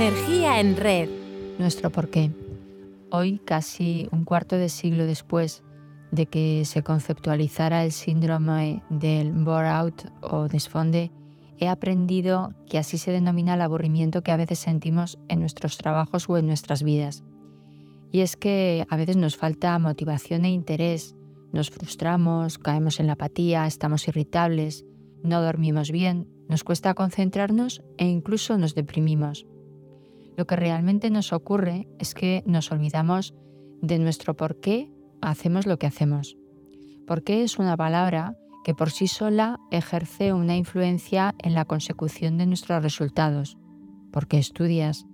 Energía en red. Nuestro porqué. Hoy, casi un cuarto de siglo después de que se conceptualizara el síndrome del bore-out o desfonde, he aprendido que así se denomina el aburrimiento que a veces sentimos en nuestros trabajos o en nuestras vidas. Y es que a veces nos falta motivación e interés, nos frustramos, caemos en la apatía, estamos irritables, no dormimos bien, nos cuesta concentrarnos e incluso nos deprimimos. Lo que realmente nos ocurre es que nos olvidamos de nuestro por qué hacemos lo que hacemos. ¿Por qué es una palabra que por sí sola ejerce una influencia en la consecución de nuestros resultados. ¿Por qué estudias?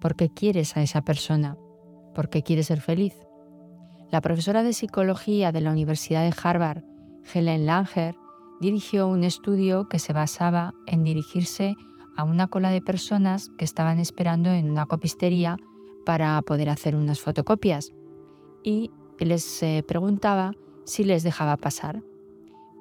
¿Por qué quieres a esa persona? ¿Por qué quieres ser feliz? La profesora de psicología de la Universidad de Harvard, Helen Langer, dirigió un estudio que se basaba en dirigirse a una cola de personas que estaban esperando en una copistería para poder hacer unas fotocopias y les eh, preguntaba si les dejaba pasar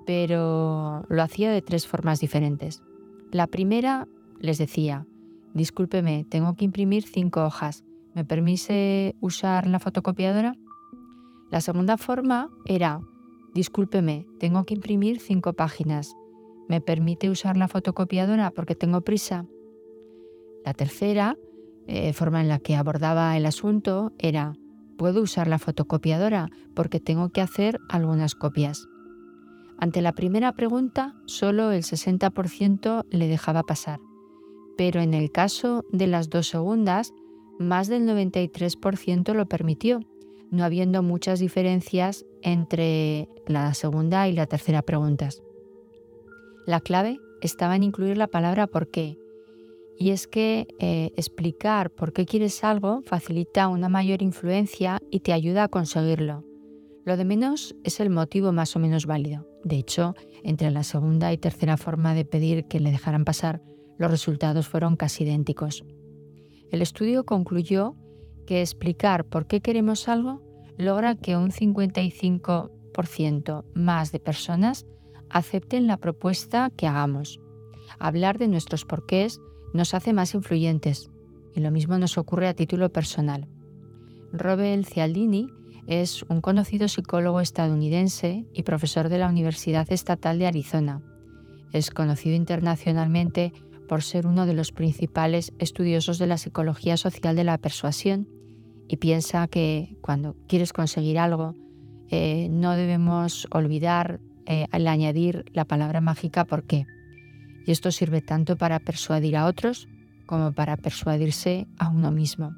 pero lo hacía de tres formas diferentes. La primera les decía, discúlpeme, tengo que imprimir cinco hojas, ¿me permite usar la fotocopiadora? La segunda forma era, discúlpeme, tengo que imprimir cinco páginas, ¿me permite usar la fotocopiadora porque tengo prisa? La tercera eh, forma en la que abordaba el asunto era, puedo usar la fotocopiadora porque tengo que hacer algunas copias. Ante la primera pregunta, solo el 60% le dejaba pasar, pero en el caso de las dos segundas, más del 93% lo permitió, no habiendo muchas diferencias entre la segunda y la tercera preguntas. La clave estaba en incluir la palabra por qué, y es que eh, explicar por qué quieres algo facilita una mayor influencia y te ayuda a conseguirlo. Lo de menos es el motivo más o menos válido. De hecho, entre la segunda y tercera forma de pedir que le dejaran pasar, los resultados fueron casi idénticos. El estudio concluyó que explicar por qué queremos algo logra que un 55% más de personas acepten la propuesta que hagamos. Hablar de nuestros porqués nos hace más influyentes y lo mismo nos ocurre a título personal. Robert Cialdini es un conocido psicólogo estadounidense y profesor de la Universidad Estatal de Arizona. Es conocido internacionalmente por ser uno de los principales estudiosos de la psicología social de la persuasión y piensa que cuando quieres conseguir algo eh, no debemos olvidar eh, al añadir la palabra mágica por qué. Y esto sirve tanto para persuadir a otros como para persuadirse a uno mismo.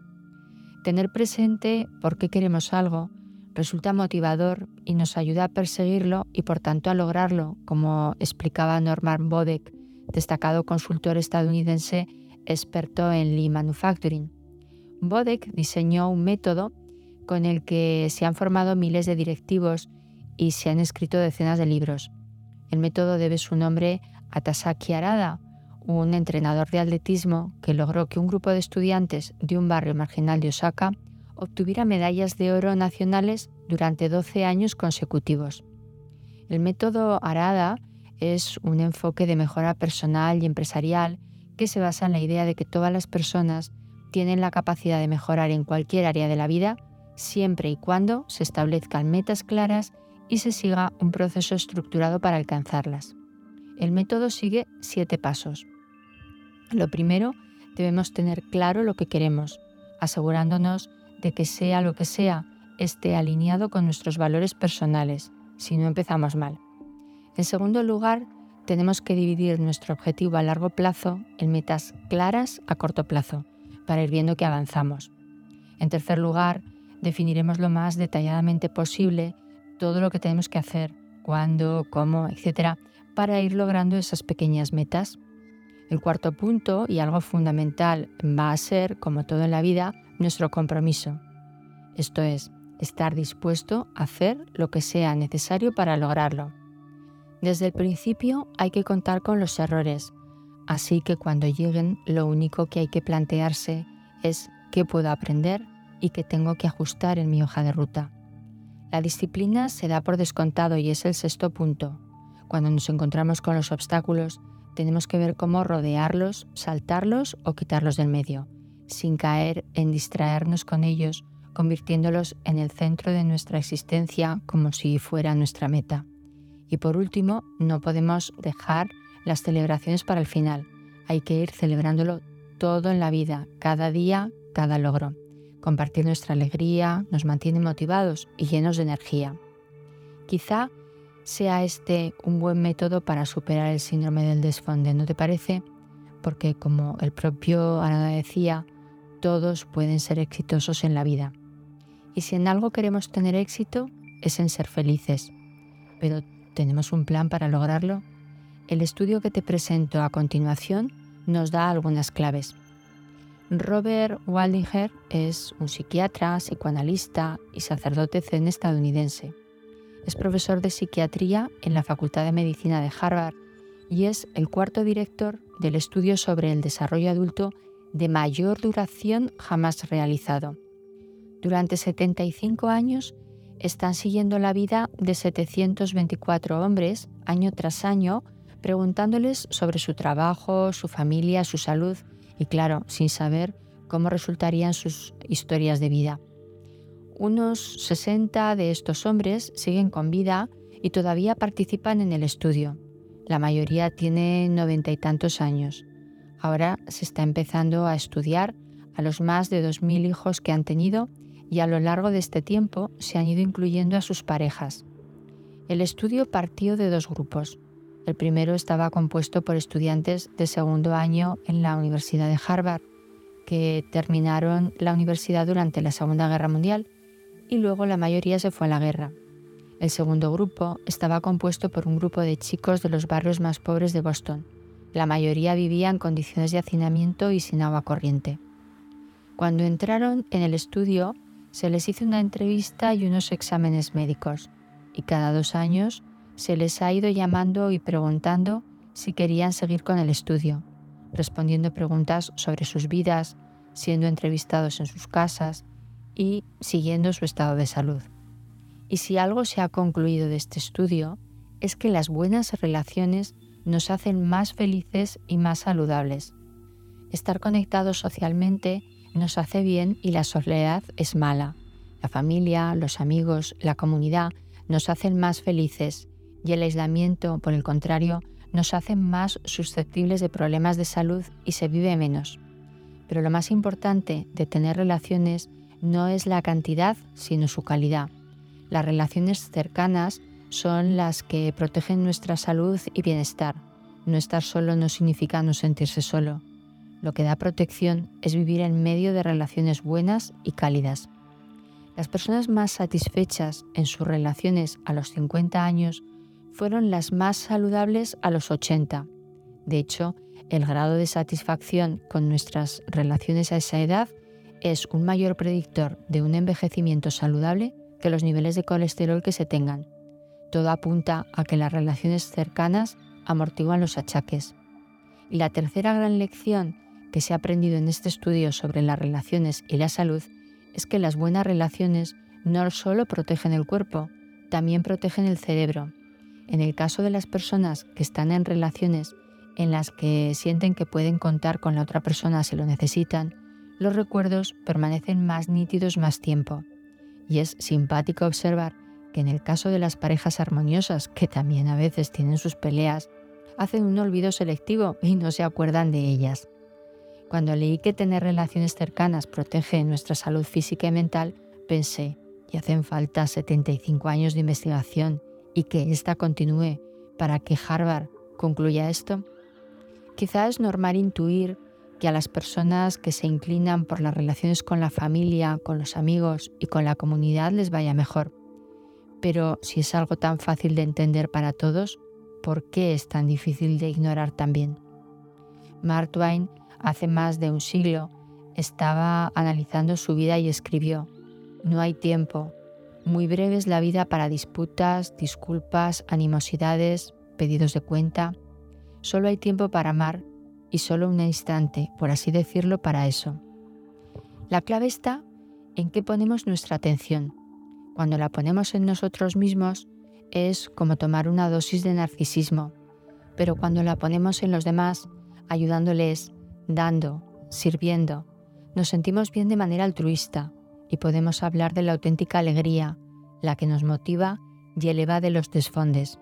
Tener presente por qué queremos algo resulta motivador y nos ayuda a perseguirlo y por tanto a lograrlo, como explicaba Norman Bodek, destacado consultor estadounidense experto en Lean Manufacturing. Bodek diseñó un método con el que se han formado miles de directivos y se han escrito decenas de libros. El método debe su nombre a Tasaki Arada, un entrenador de atletismo que logró que un grupo de estudiantes de un barrio marginal de Osaka obtuviera medallas de oro nacionales durante 12 años consecutivos. El método Arada es un enfoque de mejora personal y empresarial que se basa en la idea de que todas las personas tienen la capacidad de mejorar en cualquier área de la vida siempre y cuando se establezcan metas claras y se siga un proceso estructurado para alcanzarlas. El método sigue siete pasos. Lo primero, debemos tener claro lo que queremos, asegurándonos de que sea lo que sea, esté alineado con nuestros valores personales, si no empezamos mal. En segundo lugar, tenemos que dividir nuestro objetivo a largo plazo en metas claras a corto plazo, para ir viendo que avanzamos. En tercer lugar, definiremos lo más detalladamente posible todo lo que tenemos que hacer, cuándo, cómo, etc., para ir logrando esas pequeñas metas. El cuarto punto, y algo fundamental, va a ser, como todo en la vida, nuestro compromiso. Esto es, estar dispuesto a hacer lo que sea necesario para lograrlo. Desde el principio hay que contar con los errores, así que cuando lleguen lo único que hay que plantearse es qué puedo aprender y qué tengo que ajustar en mi hoja de ruta. La disciplina se da por descontado y es el sexto punto. Cuando nos encontramos con los obstáculos, tenemos que ver cómo rodearlos, saltarlos o quitarlos del medio sin caer en distraernos con ellos, convirtiéndolos en el centro de nuestra existencia como si fuera nuestra meta. Y por último, no podemos dejar las celebraciones para el final. Hay que ir celebrándolo todo en la vida, cada día, cada logro. Compartir nuestra alegría nos mantiene motivados y llenos de energía. Quizá sea este un buen método para superar el síndrome del desfonde, ¿no te parece? Porque como el propio Arada decía, todos pueden ser exitosos en la vida. Y si en algo queremos tener éxito, es en ser felices. Pero ¿tenemos un plan para lograrlo? El estudio que te presento a continuación nos da algunas claves. Robert Waldinger es un psiquiatra, psicoanalista y sacerdote zen estadounidense. Es profesor de psiquiatría en la Facultad de Medicina de Harvard y es el cuarto director del estudio sobre el desarrollo adulto de mayor duración jamás realizado. Durante 75 años están siguiendo la vida de 724 hombres año tras año, preguntándoles sobre su trabajo, su familia, su salud y claro, sin saber cómo resultarían sus historias de vida. Unos 60 de estos hombres siguen con vida y todavía participan en el estudio. La mayoría tiene noventa y tantos años. Ahora se está empezando a estudiar a los más de 2.000 hijos que han tenido y a lo largo de este tiempo se han ido incluyendo a sus parejas. El estudio partió de dos grupos. El primero estaba compuesto por estudiantes de segundo año en la Universidad de Harvard, que terminaron la universidad durante la Segunda Guerra Mundial y luego la mayoría se fue a la guerra. El segundo grupo estaba compuesto por un grupo de chicos de los barrios más pobres de Boston. La mayoría vivía en condiciones de hacinamiento y sin agua corriente. Cuando entraron en el estudio, se les hizo una entrevista y unos exámenes médicos, y cada dos años se les ha ido llamando y preguntando si querían seguir con el estudio, respondiendo preguntas sobre sus vidas, siendo entrevistados en sus casas y siguiendo su estado de salud. Y si algo se ha concluido de este estudio, es que las buenas relaciones nos hacen más felices y más saludables. Estar conectados socialmente nos hace bien y la soledad es mala. La familia, los amigos, la comunidad nos hacen más felices y el aislamiento, por el contrario, nos hace más susceptibles de problemas de salud y se vive menos. Pero lo más importante de tener relaciones no es la cantidad, sino su calidad. Las relaciones cercanas son las que protegen nuestra salud y bienestar. No estar solo no significa no sentirse solo. Lo que da protección es vivir en medio de relaciones buenas y cálidas. Las personas más satisfechas en sus relaciones a los 50 años fueron las más saludables a los 80. De hecho, el grado de satisfacción con nuestras relaciones a esa edad es un mayor predictor de un envejecimiento saludable que los niveles de colesterol que se tengan. Todo apunta a que las relaciones cercanas amortiguan los achaques. Y la tercera gran lección que se ha aprendido en este estudio sobre las relaciones y la salud es que las buenas relaciones no solo protegen el cuerpo, también protegen el cerebro en el caso de las personas que están en relaciones en las que sienten que pueden contar con la otra persona si lo necesitan, los recuerdos permanecen más nítidos más tiempo. Y es simpático observar que en el caso de las parejas armoniosas, que también a veces tienen sus peleas, hacen un olvido selectivo y no se acuerdan de ellas. Cuando leí que tener relaciones cercanas protege nuestra salud física y mental, pensé, y hacen falta 75 años de investigación y que ésta continúe para que Harvard concluya esto? Quizá es normal intuir que a las personas que se inclinan por las relaciones con la familia, con los amigos y con la comunidad les vaya mejor. Pero si es algo tan fácil de entender para todos, ¿por qué es tan difícil de ignorar también? Mark Twain hace más de un siglo estaba analizando su vida y escribió, No hay tiempo, muy breve es la vida para disputas, disculpas, animosidades, pedidos de cuenta. Solo hay tiempo para amar y solo un instante, por así decirlo, para eso. La clave está en qué ponemos nuestra atención. Cuando la ponemos en nosotros mismos es como tomar una dosis de narcisismo, pero cuando la ponemos en los demás, ayudándoles, dando, sirviendo, Nos sentimos bien de manera altruista y podemos hablar de la auténtica alegría, la que nos motiva y eleva de los desfondes.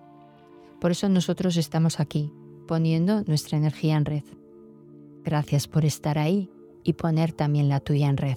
Por eso nosotros estamos aquí, poniendo nuestra energía en red. Gracias por estar ahí y poner también la tuya en red.